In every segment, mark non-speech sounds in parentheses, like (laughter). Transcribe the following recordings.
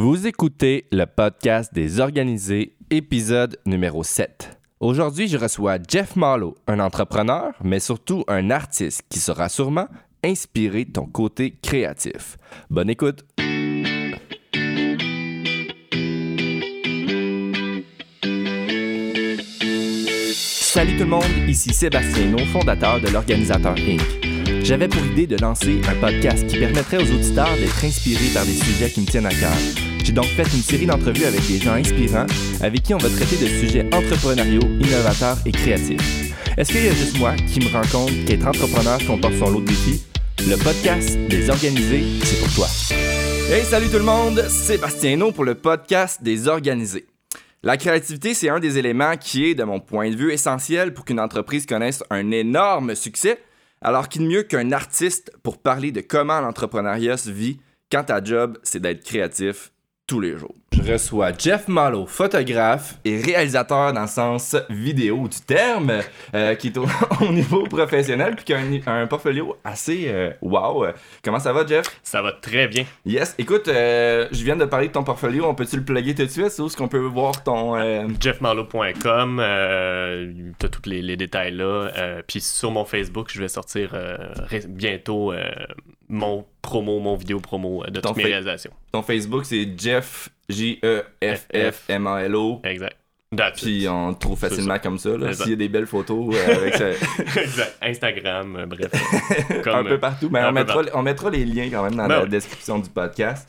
Vous écoutez le podcast des organisés, épisode numéro 7. Aujourd'hui, je reçois Jeff Marlowe, un entrepreneur, mais surtout un artiste qui sera sûrement inspiré ton côté créatif. Bonne écoute! Salut tout le monde, ici Sébastien No, fondateur de l'Organisateur Inc. J'avais pour idée de lancer un podcast qui permettrait aux auditeurs d'être inspirés par des sujets qui me tiennent à cœur. J'ai donc fait une série d'entrevues avec des gens inspirants avec qui on va traiter de sujets entrepreneuriaux, innovateurs et créatifs. Est-ce qu'il y a juste moi qui me rends compte qu'être entrepreneur comporte son lot de défis? Le podcast des organisés, c'est pour toi. Hey, salut tout le monde, Sébastien No pour le podcast des organisés. La créativité, c'est un des éléments qui est, de mon point de vue, essentiel pour qu'une entreprise connaisse un énorme succès. Alors, qui de mieux qu'un artiste pour parler de comment l'entrepreneuriat se vit quand ta job, c'est d'être créatif tous les jours. Je reçois Jeff Malo, photographe et réalisateur dans le sens vidéo du terme, euh, qui est au, (laughs) au niveau professionnel puis qui a un, un portfolio assez euh, wow. Comment ça va, Jeff? Ça va très bien. Yes. Écoute, euh, je viens de parler de ton portfolio. On peut-tu le plugger tout de suite? Où est-ce qu'on peut voir ton... jeffmarlowe.com, t'as tous les, les détails là. Puis sur mon Facebook, je vais sortir bientôt mon promo, mon vidéo promo euh, de Ton toutes mes fa- réalisations. Ton Facebook, c'est Jeff, J-E-F-F-M-A-L-O. Exact. That's it. Puis on te trouve facilement comme ça. S'il y a des belles photos euh, (laughs) avec ça. exact. Instagram, euh, bref. (laughs) un peu partout. Mais on, mettra, on mettra les liens quand même dans Ben la oui. description du podcast.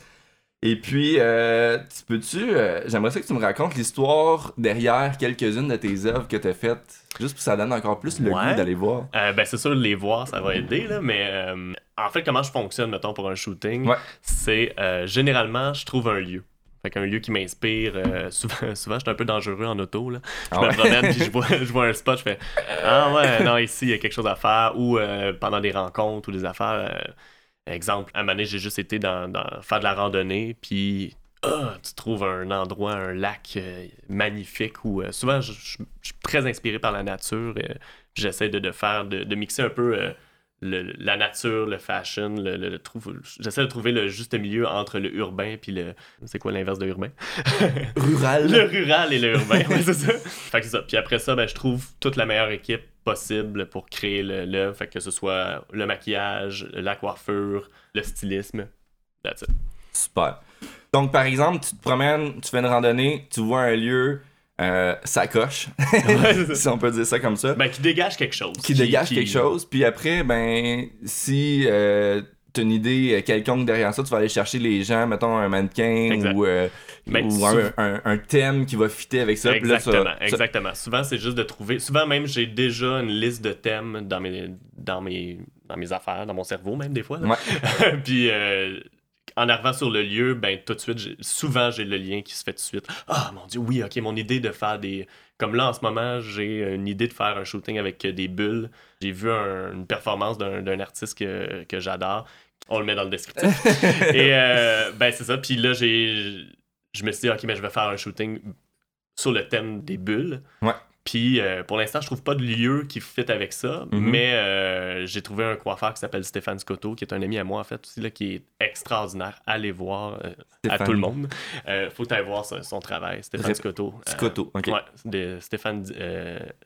Et puis, euh, tu peux-tu. euh, J'aimerais ça que tu me racontes l'histoire derrière quelques-unes de tes œuvres que tu as faites, juste pour que ça donne encore plus le Ouais. goût d'aller voir. Euh, ben c'est sûr, les voir, ça va aider, là, mais euh, en fait, comment je fonctionne, mettons, pour un shooting, Ouais. c'est généralement, je trouve un lieu. Fait qu'un lieu qui m'inspire. euh, (laughs) souvent, souvent je suis un peu dangereux en auto. Là. Je Ah me promène puis je (laughs) vois, je vois un spot, je fais Ah ouais, non, ici, il y a quelque chose à faire. Ou euh, pendant des rencontres ou des affaires. euh, exemple, à donné, j'ai juste été dans, dans- faire de la randonnée, puis ah, tu trouves un endroit, un lac euh, magnifique où euh, souvent je, je- je suis très inspiré par la nature. euh, J'essaie de, de faire, de, de mixer un peu euh, le- la nature, le fashion, le, le- le trouve- j'essaie de trouver le juste milieu entre le urbain puis le. C'est quoi l'inverse de urbain? Rural. (laughs) Le rural et le urbain, ouais, c'est ça. Fait que c'est ça. Puis après ça, ben, je trouve toute la meilleure équipe possible pour créer le- l'œuvre. Fait que ce soit le maquillage, la coiffure, le stylisme. That's it. Super. Donc, par exemple, tu te promènes, tu fais une randonnée, tu vois un lieu, euh, ça coche, Ouais, c'est (laughs) ça. si on peut dire ça comme ça, Ben, qui dégage quelque chose. qui dégage qui- quelque chose. Puis après, ben, si euh, tu as une idée euh, quelconque derrière ça, tu vas aller chercher les gens, mettons un mannequin Exact. ou, euh, Ben, ou sou- un, un- thème qui va fitter avec ça. Puis là, ça- Exactement, ça- exactement. Souvent, c'est juste de trouver. Souvent, même, j'ai déjà une liste de thèmes dans mes, dans mes, dans mes affaires, dans mon cerveau, même des fois. Ouais. (laughs) Puis, euh, en arrivant sur le lieu, ben, tout de suite, souvent, j'ai le lien qui se fait tout de suite. Ah, mon Dieu, oui, ok, mon idée de faire des. Comme là, en ce moment, j'ai une idée de faire un shooting avec des bulles. J'ai vu un- une performance d'un artiste que, que j'adore. On le met dans le descriptif. (laughs) Et euh, ben, c'est ça. Puis là, j'ai. Je me suis dit, ok, mais je vais faire un shooting sur le thème des bulles. Ouais. Puis euh, pour l'instant, je trouve pas de lieu qui fit avec ça, Mhm. mais euh, j'ai trouvé un coiffeur qui s'appelle Stéphane Scotto, qui est un ami à moi en fait aussi, là, qui est extraordinaire. Allez voir euh, à tout le monde. Faut aller voir son, son travail, Stéphane Scotto. Scotto, ok. Ouais, de Stéphane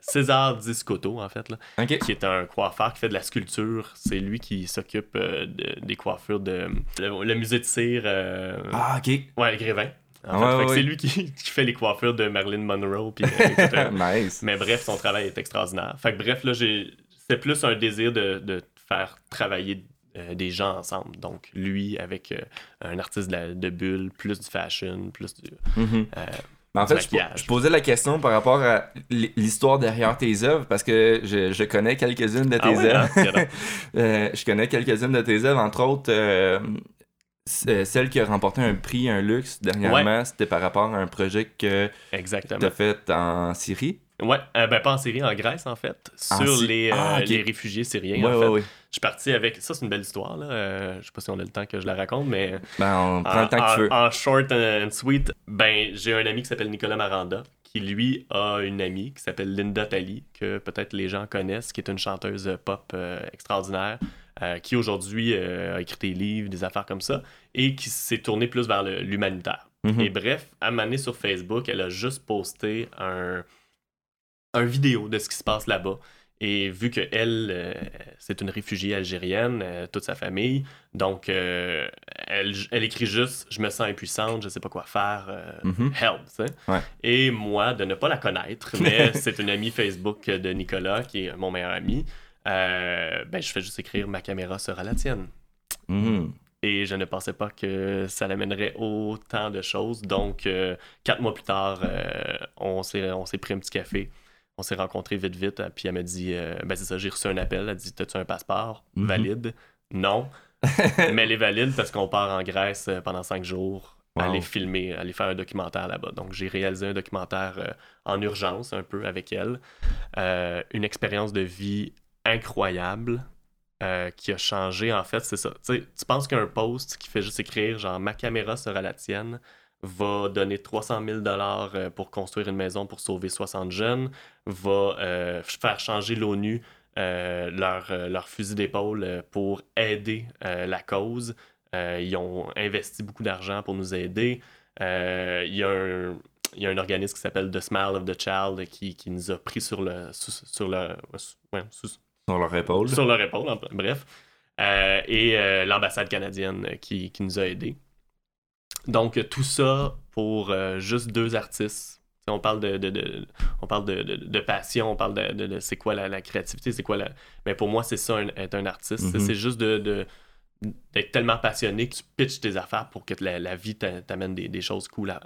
César Di Scotto en fait, là, qui est un coiffeur qui fait de la sculpture. C'est lui qui s'occupe de- des coiffures de le, le musée de cire. Ah, ok. Ouais, Grévin. En Ouais, fait, ouais, c'est lui qui, (laughs) qui fait les coiffures de Marilyn Monroe. Puis, euh, (laughs) nice. mais bref, son travail est extraordinaire. Fait que bref, là. C'est plus un désir de, de faire travailler euh, des gens ensemble. Donc, lui avec euh, un artiste de, la- de bulle, plus du fashion, plus du. Mhm. euh, Mais en fait, je, posais la question par rapport à l'histoire derrière tes œuvres parce que je, je connais quelques-unes de tes Ah ouais, œuvres. hein? (laughs) Euh, je connais quelques-unes de tes œuvres, entre autres euh, celle qui a remporté un prix, un luxe dernièrement, c'était par rapport à un projet que tu as fait en Syrie? Ouais, euh, ben pas en Syrie, en Grèce en fait, En sur les, euh, Ah, les réfugiés syriens. Ouais, en fait. ouais. Je suis parti avec. Ça, c'est une belle histoire. Là. Euh, je sais pas si on a le temps que je la raconte, mais. Ben, on prend le temps que en, tu veux. en short and sweet, ben, j'ai un ami qui s'appelle Nicolas Maranda, qui lui a une amie qui s'appelle Linda Talley, que peut-être les gens connaissent, qui est une chanteuse pop euh, qui aujourd'hui a écrit des livres, des affaires comme ça, et qui s'est tournée plus vers l'humanitaire. Mhm. Et bref, à un sur Facebook, elle a juste posté un, un vidéo de ce qui se passe là-bas. Et vu que elle, euh, c'est une réfugiée algérienne, euh, toute sa famille, donc euh, elle, elle, écrit juste Je me sens impuissante, je sais pas quoi faire, Mhm. help. Ouais. Et moi, de ne pas la connaître, mais (laughs) c'est une amie Facebook de Nicolas, qui est mon meilleur ami, ben, je fais juste écrire Ma caméra sera la tienne. Mhm. Et je ne pensais pas que ça l'amènerait autant de choses. Donc, euh, quatre mois plus tard, euh, on s'est pris un petit café. On s'est rencontrés vite, vite. Puis elle m'a dit euh, Ben, c'est ça, j'ai reçu un appel. Elle a dit T'as-tu un passeport? Mhm. valide? Non. (laughs) Mais elle est valide parce qu'on part en Grèce euh, pendant cinq jours. Wow. Aller filmer, aller faire un documentaire là-bas. Donc, j'ai réalisé un documentaire euh, en urgence, un peu avec elle. Euh, une expérience de vie incroyable euh, qui a changé, en fait, c'est ça. Tu sais, tu penses qu'un post qui fait juste écrire, genre, ma caméra sera la tienne, va donner 300 000 dollars euh, pour construire une maison pour sauver 60 jeunes, va euh, faire changer l'ONU leur, fusil d'épaule pour aider la cause. Ils ont investi beaucoup d'argent pour nous aider. Il y a un y a un organisme qui s'appelle The Smile of the Child qui, qui nous a pris sur le le Sur leur épaule. sur leur épaule, en- bref. Euh, et euh, l'ambassade canadienne euh, qui, qui nous a aidés. Donc, tout ça pour euh, juste deux artistes. On parle de, de- de- on parle de, de- passion, on parle de, c'est quoi la, la créativité, c'est quoi la... Mais pour moi, c'est ça, un- être un artiste. C'est- Mhm. C'est juste de, de- d'être tellement passionné que tu pitches tes affaires pour que la, la vie t'a- t'amène des, des choses cool à...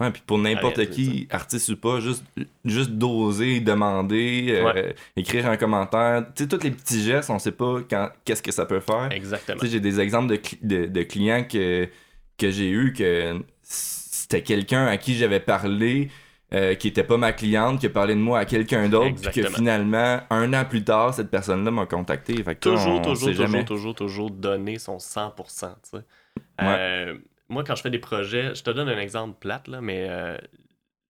Ouais, puis pour n'importe qui, artiste ou pas, juste, juste d'oser, demander, euh, écrire un commentaire. Tu sais, tous les petits gestes, on sait pas quand, qu'est-ce que ça peut faire. Exactement. Tu sais, j'ai des exemples de, cli- de, de clients que, que j'ai eu que c'était quelqu'un à qui j'avais parlé, euh, qui était pas ma cliente, qui a parlé de moi à quelqu'un d'autre, puis que finalement, un an plus tard, cette personne-là m'a contacté. Fait que toujours, on toujours, toujours, jamais. toujours, toujours donner son 100%. tu sais. Euh, moi, quand je fais des projets, je te donne un exemple plate, là, mais euh,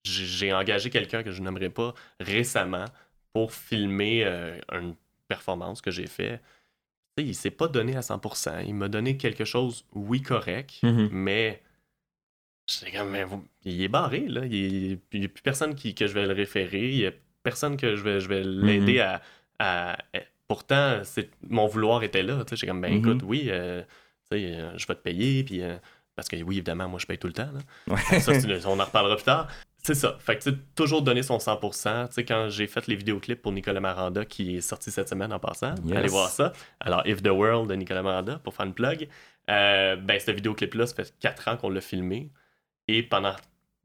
j'ai j'ai engagé quelqu'un que je n'aimerais pas récemment pour filmer euh, une performance que j'ai fait. Tu sais, il s'est pas donné à 100%. Il m'a donné quelque chose, oui, correct, Mhm. mais il est barré, là. Il n'y a plus personne qui, que je vais le référer. Il n'y a personne que je vais, je vais l'aider à, à- Pourtant, c'est, mon vouloir était là. J'étais comme, ben Mhm. écoute, oui, euh, je vais te payer, puis... parce que oui, évidemment, moi, je paye tout le temps. là. Ouais. Ça, on en reparlera plus tard. C'est ça. Fait que tu sais, toujours donner son 100%. Tu sais, quand j'ai fait les vidéoclips pour Nicolas Maranda, qui est sorti cette semaine en passant, Yes. allez voir ça. Alors, If the World de Nicolas Maranda, pour faire une plug. Euh, ben, ce vidéoclip-là, ça fait 4 ans qu'on l'a filmé. Et pendant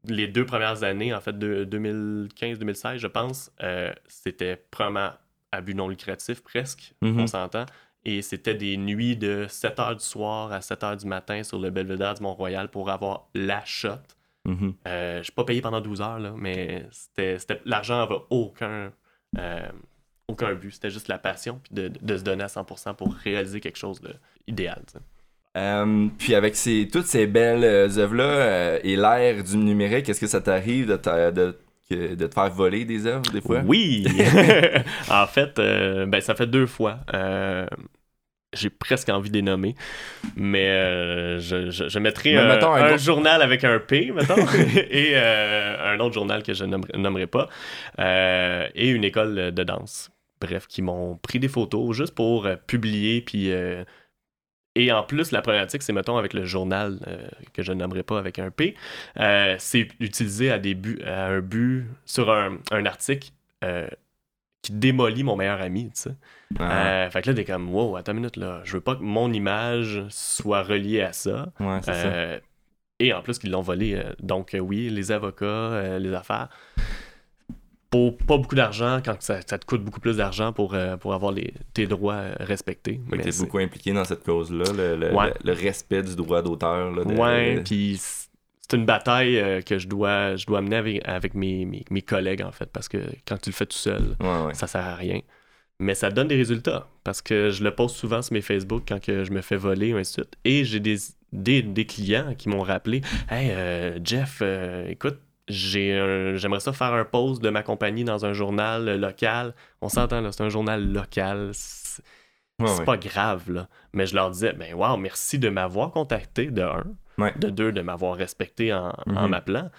les deux premières années, en fait, de 2015-2016, je pense, euh, c'était premièrement à but non lucratif presque, Mhm. on s'entend. Et c'était des nuits de 7h du soir à 7h du matin sur le Belvédère du Mont-Royal pour avoir la shot. Mhm. Euh, je suis pas payé pendant 12 heures, là, mais c'était, l'argent n'avait aucun, euh, aucun but. C'était juste la passion puis de, de se donner à 100% pour réaliser quelque chose d'idéal. Euh, puis avec ces, toutes ces belles œuvres-là et l'ère du numérique, est-ce que ça t'arrive de, te- de, de te faire voler des œuvres des fois? Oui! (laughs) (laughs) en fait, euh, ben, ça fait deux fois. Euh, j'ai presque envie de les nommer, mais euh, je, je, je mettrai Mais un, mettons un un gros- journal avec un P, mettons, (laughs) et euh, un autre journal que je nommerai, nommerai pas, euh, et une école de danse. Bref, qui m'ont pris des photos juste pour euh, publier, puis... euh, et en plus, la problématique, c'est, mettons, avec le journal euh, que je nommerai pas avec un P, euh, c'est utilisé à, des buts, à un but sur un, un article euh, qui démolit mon meilleur ami, tu sais. Ah, Euh, fait que là, t'es comme, wow, attends une minute, là, je veux pas que mon image soit reliée à ça. ouais, c'est ça. Euh, et en plus qu'ils l'ont volé. euh, donc, euh, oui, les avocats, euh, les affaires. Pour pas beaucoup d'argent, quand ça, ça te coûte beaucoup plus d'argent pour, euh, pour avoir les, tes droits euh, respectés. Mais t'es beaucoup impliqué dans cette cause-là, le, le, Ouais. le- le respect du droit d'auteur. là, de- Ouais, puis c'est une bataille euh, que je dois, je dois mener avec, avec mes, mes, mes collègues, en fait, parce que quand tu le fais tout seul, Ouais, ouais. ça sert à rien. Mais ça donne des résultats, parce que je le poste souvent sur mes Facebook quand que je me fais voler, ou ainsi de suite. Et j'ai des, des, des clients qui m'ont rappelé « Hey, euh, Jeff, euh, écoute, j'aimerais ça faire un post de ma compagnie dans un journal local. On s'entend, là, c'est un journal local. C'est- Ouais, c'est ouais. pas grave, là. Mais je leur disais, ben, wow, merci de m'avoir contacté, de un. Ouais. De deux, de m'avoir respecté en, en Mhm. m'appelant.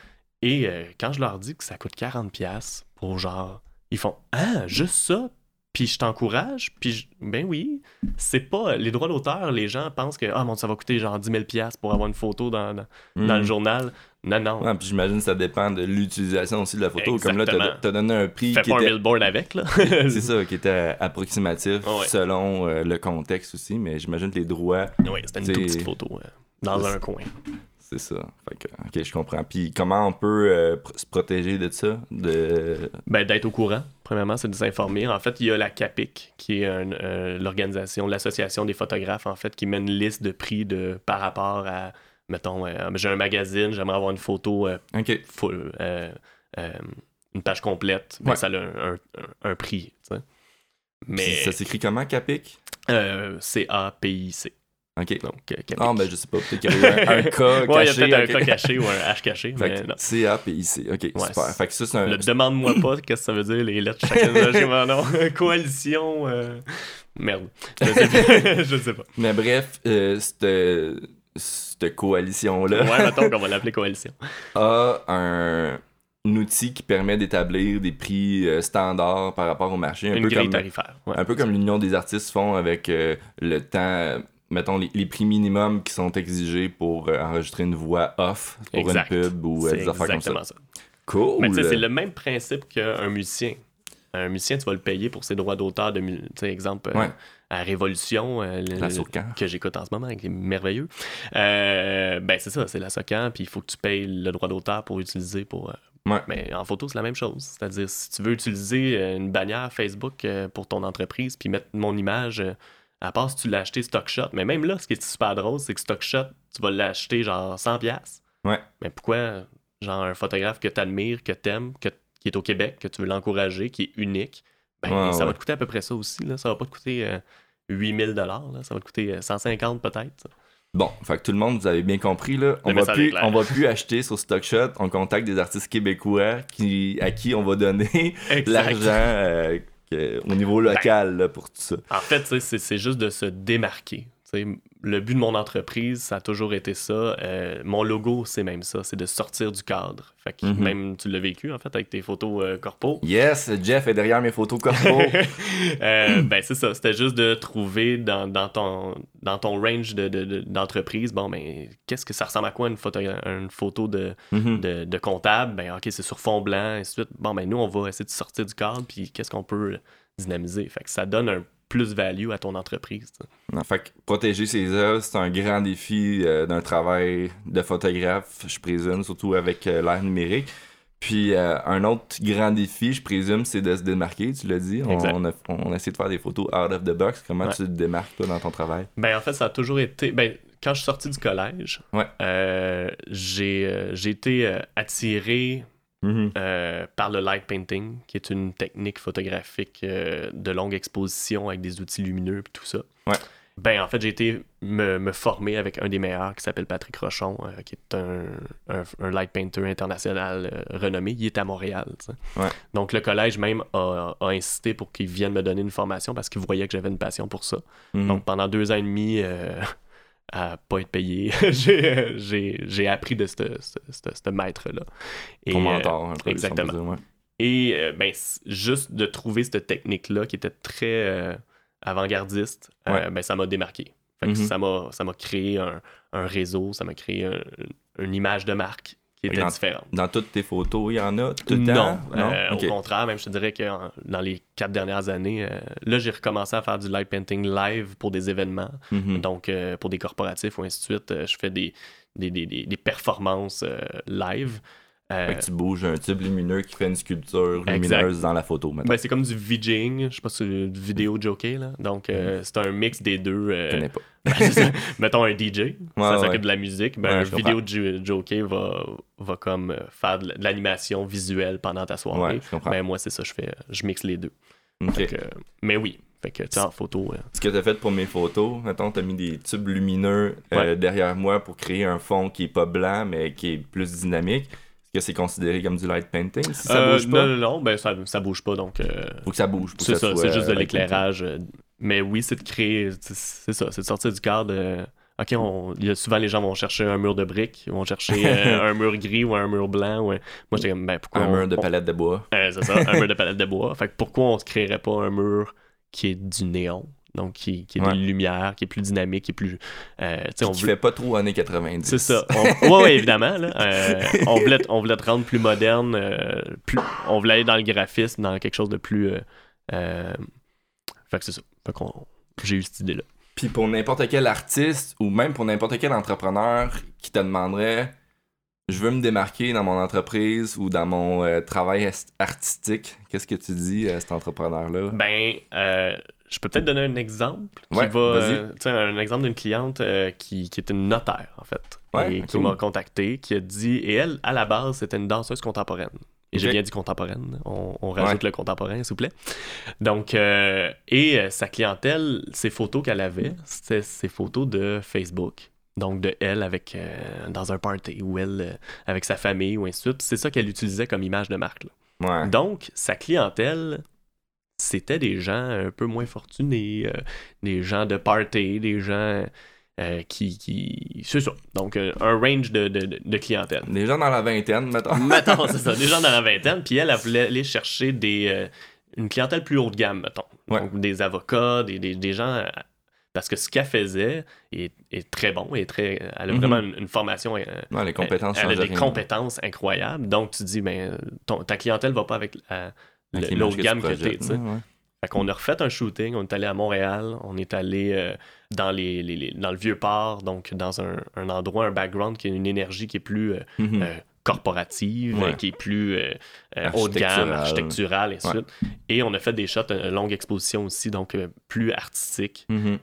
Et euh, quand je leur dis que ça coûte 40$ pour genre. Ils font Ah, juste ça? Puis je t'encourage? Puis je- ben oui. C'est pas. Les droits d'auteur, les gens pensent que Ah mon, ça va coûter genre 10 000$ pour avoir une photo dans, dans, dans le Mhm. journal. Non, non. Ouais, puis j'imagine que ça dépend de l'utilisation aussi de la photo. Comme là, t'as Exactement. t'as donné un prix Fais qui pas un était, billboard avec, là. (laughs) c'est (laughs) ça, qui était approximatif Ouais. selon euh, le contexte aussi, mais j'imagine que les droits, oui, c'était une toute petite photo euh, dans un coin. C'est ça. Fait que, ok, je comprends. Puis comment on peut euh, pr- se protéger de ça? De... Ben, d'être au courant, premièrement, c'est de s'informer. En fait, il y a la CAPIC, qui est euh, l'organisation, l'association des photographes, en fait, qui met une liste de prix de, par rapport à, mettons, euh, j'ai un magazine, j'aimerais avoir une photo full, une page complète, ben, Ouais. ça a un, un- un prix. Mais Puis Ça s'écrit comment, Capic? euh, C-A-P-I-C. Ok. CAPIC. Ah, ben je sais pas, peut-être qu'il y a un, un (laughs) cas Ouais, il y a caché. peut-être un cas caché ou un H caché, mais non. C-A-P-I-C. Ok, super. c'est- Fait que ça, c'est un. Le demande-moi pas (laughs) qu'est-ce que ça veut dire, les lettres chacun de (laughs) non. Coalition. euh, Merde. Je sais pas. je sais pas. Mais bref, euh, cette, coalition-là Ouais, mettons qu'on va l'appeler coalition. a un, un outil qui permet d'établir des prix euh, standards par rapport au marché. Un Une peu grille comme, tarifaire. Ouais. un peu comme l'Union des artistes font avec euh, le temps, mettons, les, les prix minimums qui sont exigés pour euh, enregistrer une voix off pour Exact. une pub ou euh, des affaires comme ça. exactement ça. Cool! Mais c'est le même principe qu'un musicien. Un musicien, tu vas le payer pour ses droits d'auteur de exemple, euh, à Révolution, euh, le- La le- Socan. que j'écoute en ce moment, qui est merveilleux. Euh, ben, c'est ça, c'est la Socan, puis il faut que tu payes le droit d'auteur pour utiliser pour. Ouais. Mais en photo, c'est la même chose. C'est-à-dire, si tu veux utiliser une bannière Facebook pour ton entreprise, puis mettre mon image, à part si tu l'as acheté StockShot, mais même là, ce qui est super drôle, c'est que StockShot, tu vas l'acheter genre 100$. Ouais. Mais pourquoi, genre, un photographe que tu admires, que tu aimes, que, qui est au Québec, que tu veux l'encourager, qui est unique, ben, Ouais, ça ouais. va te coûter à peu près ça aussi. Là. Ça va pas te coûter euh, 8000$, là. ça va te coûter euh, 150$ peut-être. Bon, fait que tout le monde, vous avez bien compris, là. On va, plus, on va plus acheter sur StockShot. On contacte des artistes québécois qui, à qui on va donner (laughs) l'argent euh, au niveau local là, pour tout ça. En fait, c'est juste de se démarquer. Le but de mon entreprise, ça a toujours été ça. Euh, mon logo, c'est même ça, c'est de sortir du cadre. Fait que Mhm. même tu l'as vécu, en fait, avec tes photos euh, corpo. Yes, Jeff est derrière mes photos corpo. (laughs) Euh, ben c'est ça, c'était juste de trouver dans, dans ton, dans ton range de- de- de- d'entreprise, bon, ben, qu'est-ce que ça ressemble à quoi une photo, une photo de, Mhm. de, de comptable? Ben, ok, c'est sur fond blanc, et ainsi de suite. Bon, ben, nous, on va essayer de sortir du cadre, puis qu'est-ce qu'on peut dynamiser? Fait que ça donne un plus-value à ton entreprise. Non, fait que protéger ses œuvres, c'est un grand défi euh, d'un travail de photographe, je présume, surtout avec euh, l'ère numérique. Puis euh, un autre grand défi, je présume, c'est de se démarquer, tu l'as dit. On, a, on a essayé de faire des photos out of the box. Comment Ouais. tu te démarques, toi, dans ton travail? Ben, en fait, ça a toujours été. Ben, quand je suis sorti du collège, Ouais. euh, j'ai été attiré Mhm. euh, par le light painting, qui est une technique photographique euh, de longue exposition avec des outils lumineux et tout ça. Ouais. Ben, en fait, j'ai été me, me former avec un des meilleurs qui s'appelle Patrick Rochon, euh, qui est un, un, un light painter international euh, renommé. Il est à Montréal. Ouais. Donc, le collège même a, a insisté pour qu'il vienne me donner une formation parce qu'il voyait que j'avais une passion pour ça. Mhm. Donc pendant deux ans et demi, euh, à pas être payé, (laughs) j'ai, euh, appris de ce maître-là. Ton euh, mentor, un peu, exactement. dire, ouais. et euh, ben, juste de trouver cette technique-là qui était très euh, avant-gardiste, euh, ben, ça m'a démarqué. Fait que Mhm. ça, m'a, ça m'a créé un, un réseau, ça m'a créé un- une image de marque qui était Dans- différente. Dans toutes tes photos, il y en a tout le Non, euh, au contraire, même je te dirais que dans les quatre dernières années, euh, là j'ai recommencé à faire du light painting live pour des événements, Mhm. donc euh, pour des corporatifs ou ainsi de suite. je fais des, des, des- des- performances live. Euh, Fait que tu bouges un tube lumineux qui fait une sculpture Exact. lumineuse dans la photo, maintenant. ben, c'est comme du VJing, je sais pas si c'est du vidéo jockey, là. donc euh, c'est un mix des deux. euh, Je connais pas. (laughs) ben. Mettons un DJ, ça s'occupe ouais. de la musique. Ben, Ouais, un vidéo jo- jockey va, va comme faire de l'animation visuelle pendant ta soirée. Ben, moi, c'est ça, je fais. Je mixe les deux. Que, mais oui, fait que tu en photo. euh, Ce que tu as fait pour mes photos, mettons, tu as mis des tubes lumineux euh, Ouais. derrière moi pour créer un fond qui est pas blanc, mais qui est plus dynamique. Que c'est considéré comme du light painting si ça euh, bouge pas? Non, non, non, ben ça, ça bouge pas, donc. euh, Faut que ça bouge. C'est ça, c'est juste de l'éclairage euh, mais oui, c'est de créer, c'est ça, c'est de sortir du cadre. de- OK, on, il y a souvent les gens vont chercher un mur de briques, vont chercher (laughs) euh, un mur gris ou un mur blanc. ou Moi, j'étais comme, ben pourquoi Un on- mur de palette de bois. euh, c'est ça, un mur de palette de bois. Fait que pourquoi on se créerait pas un mur qui est du néon, donc qui, qui est Ouais. de lumière, qui est plus dynamique, qui est plus. euh, tu sais, on Qui voulait- pas trop années 90. C'est ça. On... Ouais, ouais, évidemment. Là. Euh, on, voulait, on voulait te rendre plus moderne. euh, plus... On voulait aller dans le graphisme, dans quelque chose de plus. euh, Fait que c'est ça. Fait qu'on... J'ai eu cette idée-là. Puis pour n'importe quel artiste ou même pour n'importe quel entrepreneur qui te demanderait je veux me démarquer dans mon entreprise ou dans mon travail artistique, qu'est-ce que tu dis à cet entrepreneur-là? Ben, je peux peut-être donner un exemple qui Ouais, va. euh, tu sais, un exemple d'une cliente euh, qui, qui est une notaire, en fait. Ouais, et qui m'a contacté, qui a dit. Et elle, à la base, c'était une danseuse contemporaine. Et j'ai bien dit contemporaine. On, on rajoute le contemporain, s'il vous plaît. Donc, euh, et sa clientèle, ses photos qu'elle avait, c'était ses photos de Facebook. Donc, de elle avec dans un party ou elle avec sa famille ou ainsi de suite. C'est ça qu'elle utilisait comme image de marque. là. Ouais. Donc, sa clientèle, c'était des gens un peu moins fortunés, euh, des gens de party, des gens euh, qui, qui... C'est ça. Donc, euh, un range de, de, clientèle. Des gens dans la vingtaine, mettons. (laughs) Mettons, c'est ça. Des gens dans la (laughs) vingtaine. Puis elle, elle voulait aller chercher des, une clientèle plus haut de gamme, mettons. Ouais. Donc, des avocats, des, des, des gens... parce que ce qu'elle faisait est, est très bon, et très, elle a Mhm. vraiment une, une formation... Ouais, les compétences elle, elle a des rien. compétences incroyables. Donc, tu dis, ben, ton- ta clientèle va pas avec l'autre gamme que t'es, tu sais. Fait qu'on a refait un shooting, on est allé à Montréal, on est allé euh, dans, les, les- les- dans le vieux port, donc dans un, un endroit, un background qui a une énergie qui est plus euh, Mhm. euh, corporative, Ouais. qui est plus haut de gamme, Architecturale. et ainsi Ouais. Et on a fait des shots, une longue exposition aussi, donc plus artistique. Mhm.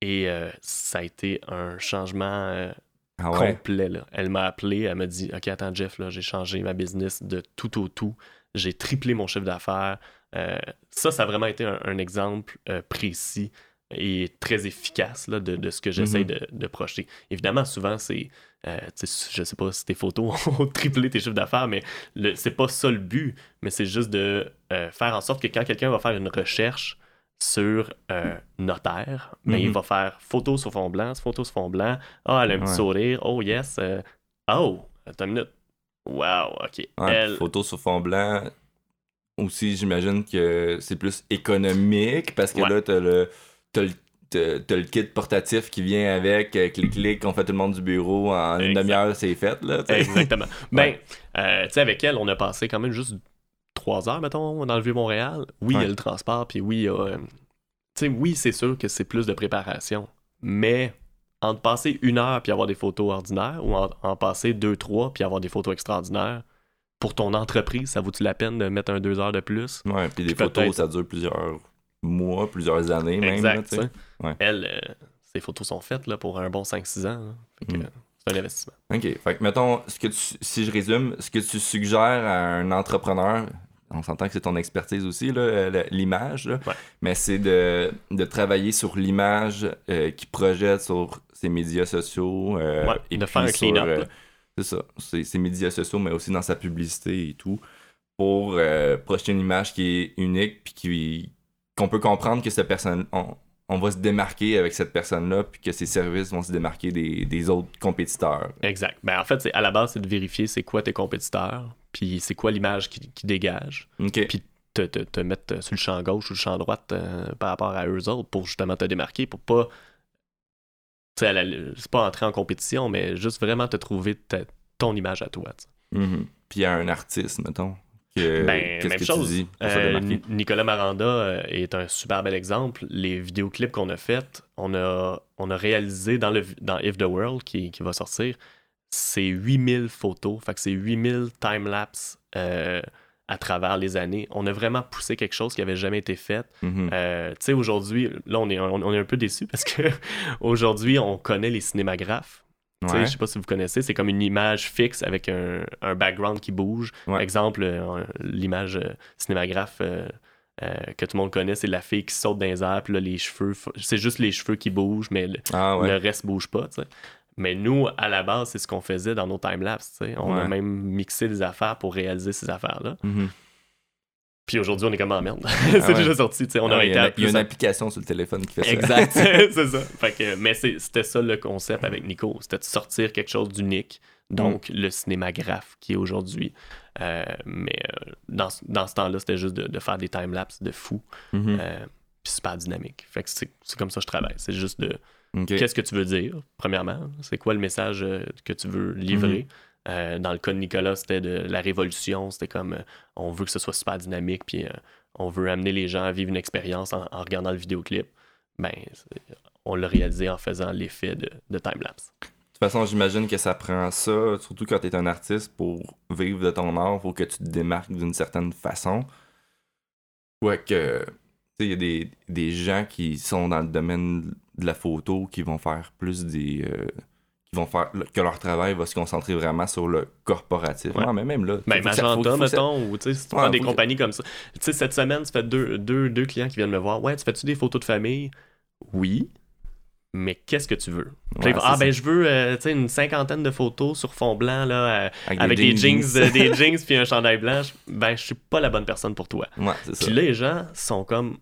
Et ça a été un changement Ah ouais? complet. Là. Elle m'a appelé, elle m'a dit Ok, attends, Jeff, j'ai changé ma business de tout au tout. J'ai triplé mon chiffre d'affaires. Euh, ça, ça a vraiment été un, un exemple euh, précis et très efficace là, de, de ce que j'essaie Mhm. de, de projeter. Évidemment, souvent, c'est. euh, je sais pas si tes photos (laughs) ont triplé tes chiffres d'affaires, mais c'est pas ça le but. Mais c'est juste de euh, faire en sorte que quand quelqu'un va faire une recherche sur notaire, ben, il Mhm. va faire photo sur fond blanc, photo sur fond blanc. Ah, elle a un petit sourire. Oh, yes. oh, attends une minute. Wow, OK. Ouais, elle, Photo sur fond blanc. Aussi, j'imagine que c'est plus économique parce que Ouais. là, t'as le, t'as le, t'as- le kit portatif qui vient avec, euh, clic-clic, on fait tout le monde du bureau en une demi-heure, c'est fait. Là. Exactement. (laughs) Ben, euh, tu sais, avec elle, on a passé quand même juste trois heures, mettons, dans le Vieux-Montréal. Oui, il y a le transport, puis oui, il y a. euh, tu sais, oui, c'est sûr que c'est plus de préparation. Mais entre passer une heure puis avoir des photos ordinaires ou en, en passer deux, trois puis avoir des photos extraordinaires, pour ton entreprise, ça vaut-tu la peine de mettre un deux heures de plus? Ouais, puis des photos, ça dure plusieurs mois, plusieurs années même. exact. Ouais. Elle, euh, ses photos sont faites là, pour un bon 5-6 ans. que, Mm. c'est un investissement. OK. Fait que, mettons, ce que tu, si je résume, ce que tu suggères à un entrepreneur, on s'entend que c'est ton expertise aussi, euh, l'image, Ouais. mais c'est de, de travailler sur l'image euh, qui projette sur ses médias sociaux. euh, Ouais, et de faire un clean-up, euh, c'est ça, ses, ses médias sociaux, mais aussi dans sa publicité et tout, pour projeter une image qui est unique, puis qu'on peut comprendre que cette personne, on, on va se démarquer avec cette personne-là, puis que ses services vont se démarquer des, des autres compétiteurs. Exact. Ben, en fait, c'est, à la base, c'est de vérifier c'est quoi tes compétiteurs, puis c'est quoi l'image qui, qui dégage, puis te, te, te mettre sur le champ gauche ou le champ droite euh, par rapport à eux autres pour justement te démarquer, pour pas. À la- c'est pas entrer en compétition, mais juste vraiment te trouver ta- ton image à toi. Mhm. Puis a un artiste, mettons. Que, Ben, même que chose. dis? Euh, Nicolas Maranda euh, est un super bel exemple. Les vidéoclips qu'on a fait, on a, on a réalisé dans, le, dans If the World qui, qui va sortir, c'est 8000 photos. Fait que c'est 8000 time-lapse euh, à travers les années. On a vraiment poussé quelque chose qui avait jamais été fait. Mhm. Euh, tu sais, aujourd'hui, là, on est, on, on est un peu déçus parce que (laughs) aujourd'hui, on connaît les cinémagraphes. Ouais. Je sais pas si vous connaissez, c'est comme une image fixe avec un, un background qui bouge. Ouais. Exemple, euh, l'image euh, cinémagraphe euh, que tout le monde connaît, c'est la fille qui saute dans les airs, puis là, les cheveux, c'est juste les cheveux qui bougent, mais le, Ah ouais. le reste bouge pas. Mais nous, à la base, c'est ce qu'on faisait dans nos timelapses. On a même mixé des affaires pour réaliser ces affaires-là. Mhm. Puis aujourd'hui, on est comme en merde. (laughs) c'est Ah ouais. déjà sorti, tu sais. On Ah, aurait été il y a une application sur le téléphone qui fait ça. Exact, (laughs) (laughs) c'est ça. Fait que, mais c'est- c'était ça le concept avec Nico. C'était de sortir quelque chose d'unique. Donc, Mm. le cinémagraphe qui est aujourd'hui. Euh, mais euh, dans, ce- dans ce temps-là, c'était juste de, de faire des timelapses de fou. Mhm. euh, puis super dynamique. Fait que c'est c'est comme ça que je travaille. C'est juste de qu'est-ce que tu veux dire, premièrement? C'est quoi le message euh, que tu veux livrer? Mm-hmm. Euh, dans le cas de Nicolas, c'était de la révolution. C'était comme euh, on veut que ce soit super dynamique, puis euh, on veut amener les gens à vivre une expérience en, regardant le vidéoclip. Ben, on l'a réalisé en faisant l'effet de, de timelapse. De toute façon, j'imagine que ça prend ça, surtout quand tu es un artiste, pour vivre de ton art, faut que tu te démarques d'une certaine façon. Ouais, que. Tu sais, il y a des, des gens qui sont dans le domaine de la photo qui vont faire plus des. Qui vont faire. que leur travail va se concentrer vraiment sur le corporatif. Ouais. Ouais, mais même là. Ben, ça- Magenta, ça- mettons, ou tu sais, si tu Ouais, prends des que- compagnies comme ça. Tu sais, cette semaine, tu fais deux, deux, deux clients qui viennent me voir. Ouais, tu fais-tu des photos de famille? Oui. Mais qu'est-ce que tu veux? Ouais, ah, ça. ben, je veux euh, tu sais, une cinquantaine de photos sur fond blanc, là, euh, Avec, avec des jeans, euh, des (laughs) jeans puis un chandail blanc. Ben, je suis pas la bonne personne pour toi. Ouais, c'est ça. Puis là, les gens sont comme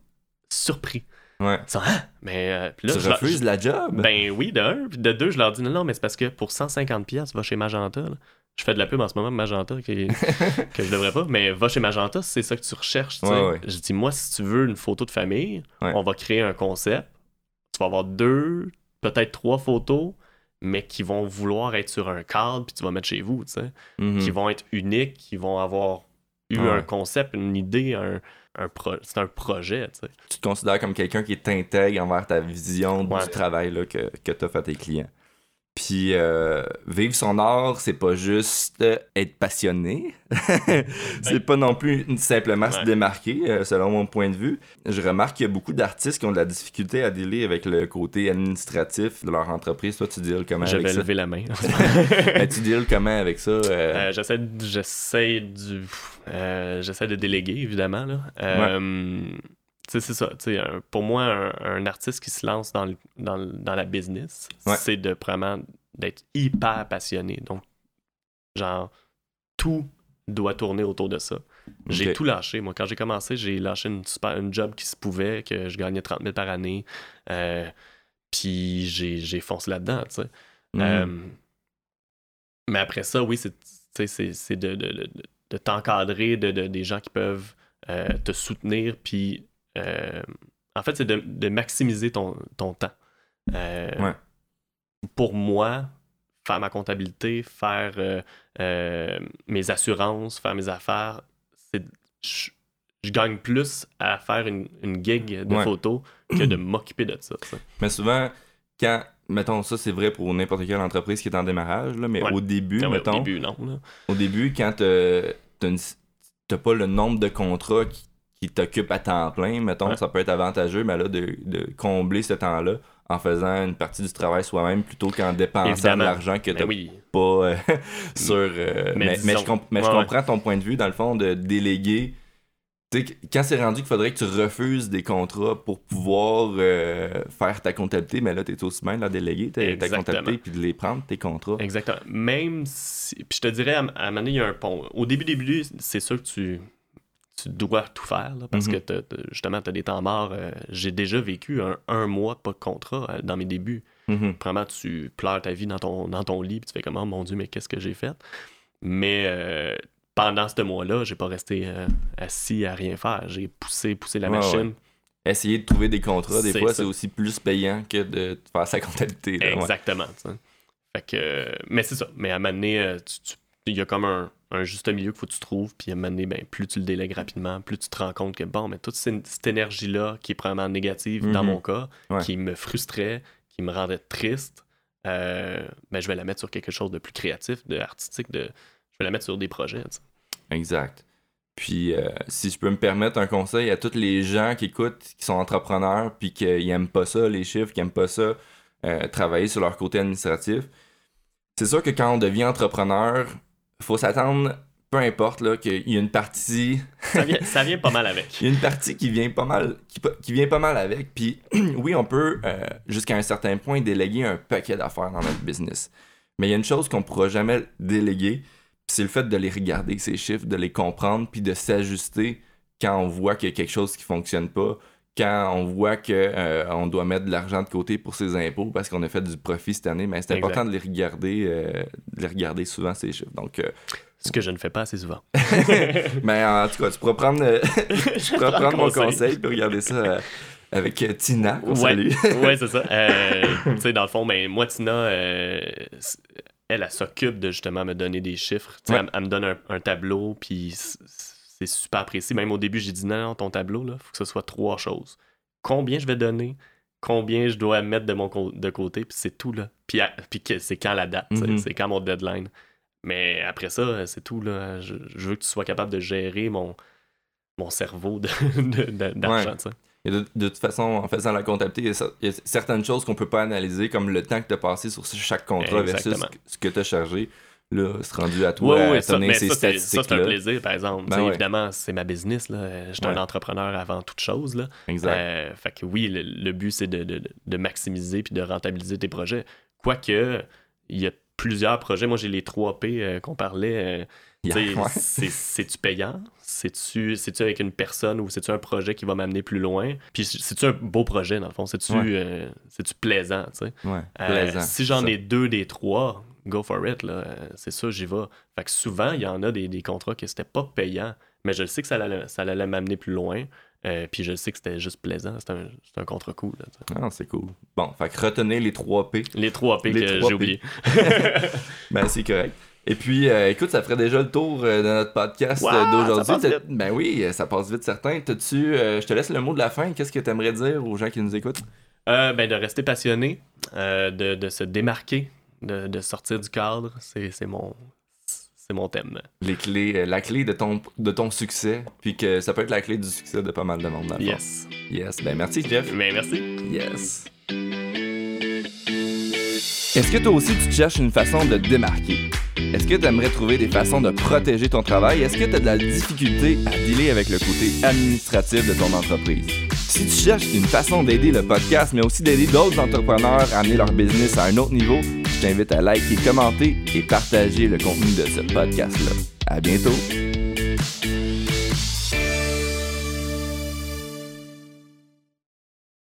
surpris. Ouais. Sont, ah, mais euh, puis là, tu je leur- refuses la job? Ben oui, de un. Puis de deux, je leur dis non, non, mais c'est parce que pour 150$, pièces va chez Magenta. là. Je fais de la pub en ce moment, Magenta, qui- (laughs) que je devrais pas. Mais va chez Magenta, si c'est ça que tu recherches. Ouais, ouais. Je dis, moi, si tu veux une photo de famille, on va créer un concept. Tu vas avoir deux, peut-être trois photos, mais qui vont vouloir être sur un cadre, puis tu vas mettre chez vous, tu sais. Mhm. Qui vont être uniques, qui vont avoir eu Ouais. un concept, une idée, un, un pro... c'est un projet, tu sais. tu te considères comme quelqu'un qui est intègre envers ta vision Ouais. du travail là, que, que tu as fait à tes clients? Puis euh, vivre son art, c'est pas juste euh, être passionné. (laughs) c'est pas non plus simplement se démarquer, euh, selon mon point de vue. Je remarque qu'il y a beaucoup d'artistes qui ont de la difficulté à dealer avec le côté administratif de leur entreprise. Toi, tu deals comment Je avec vais ça? lever la main. (laughs) Ben, tu deals comment avec ça? euh? Euh, j'essaie de- j'essaie du j'essaie de déléguer évidemment là. C'est ça tu sais, un- pour moi un, un artiste qui se lance dans, le- dans, le- dans la business Ouais. c'est de vraiment d'être hyper passionné. Donc genre tout doit tourner autour de ça. J'ai tout lâché. Moi quand j'ai commencé j'ai lâché une super une job qui se pouvait que je gagnais 30 000 par année euh, puis j'ai foncé là-dedans tu sais. Mhm. euh, mais après ça, oui, c'est de, de, de, de t'encadrer, de, de- des gens qui peuvent euh, te soutenir, puis euh, en fait, c'est de, de maximiser ton, ton temps. Euh, Ouais. Pour moi, faire ma comptabilité, faire euh, euh, mes assurances, faire mes affaires, c'est je, je gagne plus à faire une, une gig de Ouais. photos que de m'occuper de ça. Mais souvent, quand, mettons, ça c'est vrai pour n'importe quelle entreprise qui est en démarrage, là, mais Ouais. au début, ouais, mettons, Au début, non. là. au début, quand t'as t'as une- t'as pas le nombre de contrats qui, qui t'occupent à temps plein, mettons, Ouais. ça peut être avantageux, mais là, de, de combler ce temps-là en faisant une partie du travail soi-même plutôt qu'en dépensant de l'argent que Ben t'as oui. pas euh, (laughs) sur. euh, Mais mais, je, comp- mais je ouais, comprends ton point de vue, dans le fond, de déléguer. Tu sais, quand c'est rendu qu'il faudrait que tu refuses des contrats pour pouvoir euh, faire ta comptabilité, mais là, t'es aussi bien de la déléguer, ta, ta comptabilité, puis de les prendre, tes contrats. Exactement. Même si. Puis je te dirais, à, à un moment donné, il y a un pont. Au début, début, c'est sûr que tu, tu dois tout faire, là, parce Mhm. que justement, tu as des temps morts. Euh, J'ai déjà vécu un, un mois pas de contrat euh, dans mes débuts. Mhm. Vraiment, tu pleures ta vie dans ton, dans ton lit, puis tu fais comme, oh mon Dieu, mais qu'est-ce que j'ai fait? Mais euh, pendant ce mois-là, j'ai pas resté assis à rien faire. J'ai poussé, poussé la Ouais, machine. Essayer de trouver des contrats, des fois, c'est aussi plus payant que de faire sa comptabilité. là. Exactement. Fait que, mais c'est ça. Mais à un moment donné, il y a comme un, un juste milieu qu'il faut que tu trouves. Puis à un moment donné, ben, plus tu le délègues rapidement, plus tu te rends compte que bon, mais toute cette, cette énergie-là, qui est probablement négative dans Mhm. mon cas, Ouais. qui me frustrait, qui me rendait triste, euh, ben, je vais la mettre sur quelque chose de plus créatif, de artistique, de, je vais la mettre sur des projets. Exact. Puis, euh, si je peux me permettre un conseil à tous les gens qui écoutent, qui sont entrepreneurs, puis qui n'aiment pas ça, les chiffres, qui n'aiment pas ça, euh, travailler sur leur côté administratif, c'est sûr que quand on devient entrepreneur, faut s'attendre, peu importe, là, qu'il y a une partie Ça vient, (laughs) ça vient pas mal avec. il y a une partie qui vient pas mal qui, vient pas mal avec puis (clears throat) oui on peut euh, jusqu'à un certain point déléguer un paquet d'affaires dans notre business mais il y a une chose qu'on pourra jamais déléguer c'est le fait de les regarder ces chiffres de les comprendre puis de s'ajuster quand on voit qu'il y a quelque chose qui fonctionne pas, quand on voit qu'on euh, doit mettre de l'argent de côté pour ses impôts parce qu'on a fait du profit cette année, mais c'est Exact. important de les regarder, euh, de les regarder souvent ces chiffres. Donc, euh, Ce que je ne fais pas assez souvent. mais (laughs) en tout cas, tu pourras prendre, (laughs) tu pourras prendre mon conseil. et regarder ça avec Tina. qu'on (laughs) Ouais, c'est ça. Tu sais, dans le fond, ben, moi, Tina, elle, elle s'occupe de justement me donner des chiffres. Ouais. elle, elle me donne un, un tableau, puis c'est super précis. Même au début, j'ai dit non, non, ton tableau, il faut que ce soit trois choses. Combien je vais donner, combien je dois mettre de mon co- de côté, puis c'est tout, là. Puis, puis c'est quand la date, Mhm. c'est quand mon deadline. Mais après ça, c'est tout, là. Je, je veux que tu sois capable de gérer mon, mon cerveau de- (laughs) de- de- d'argent. Et de, de toute façon, en faisant la comptabilité, il y a certaines choses qu'on peut pas analyser, comme le temps que tu as passé sur chaque contrat versus ce que tu as chargé. Là, c'est rendu à toi à oui, ça, mais ces ça, c'est, ça, c'est un plaisir, par exemple. Ben ouais. Évidemment, c'est ma business. Là. Je suis un Ouais. entrepreneur avant toute chose. Là. Exact. Euh, fait que oui, le, le but, c'est de, de- de maximiser puis de rentabiliser tes projets. Quoique, il y a plusieurs projets. Moi, j'ai les 3 P euh, qu'on parlait. euh, Yeah, (laughs) ouais. c'est- C'est-tu payant? C'est-tu avec une personne ou c'est-tu un projet qui va m'amener plus loin? Puis c'est-tu un beau projet, dans le fond? C'est-tu Ouais. euh, plaisant? Ouais, plaisant. si j'en ai deux des trois, go for it, là. Euh, C'est ça, j'y vais. Fait que souvent, il y en a des, des contrats que c'était pas payant, mais je le sais que ça allait, ça allait m'amener plus loin. euh, puis je sais que c'était juste plaisant. C'est un, un sais. Ah, c'est cool. Bon, fait que retenez les 3 P. Les trois P Les que j'ai P. oubliés. (laughs) Ben, c'est correct. Et puis, euh, écoute, ça ferait déjà le tour de notre podcast Wow, d'aujourd'hui. Ben oui, ça passe vite, certain. T'as-tu, euh, je te laisse le mot de la fin. Qu'est-ce que tu aimerais dire aux gens qui nous écoutent? Ben, de rester passionné, de, de se démarquer, de, de sortir du cadre, c'est mon, c'est mon thème. Les clés, euh, la clé de ton, de ton succès, puis que ça peut être la clé du succès de pas mal de monde. dans le fond. Yes. Yes. Ben, merci, Jeff. Ben, merci. Yes. Est-ce que toi aussi tu cherches une façon de te démarquer? Est-ce que tu aimerais trouver des façons de protéger ton travail? Est-ce que tu as de la difficulté à dealer avec le côté administratif de ton entreprise? Si tu cherches une façon d'aider le podcast, mais aussi d'aider d'autres entrepreneurs à amener leur business à un autre niveau, je t'invite à liker, commenter et partager le contenu de ce podcast-là. À bientôt!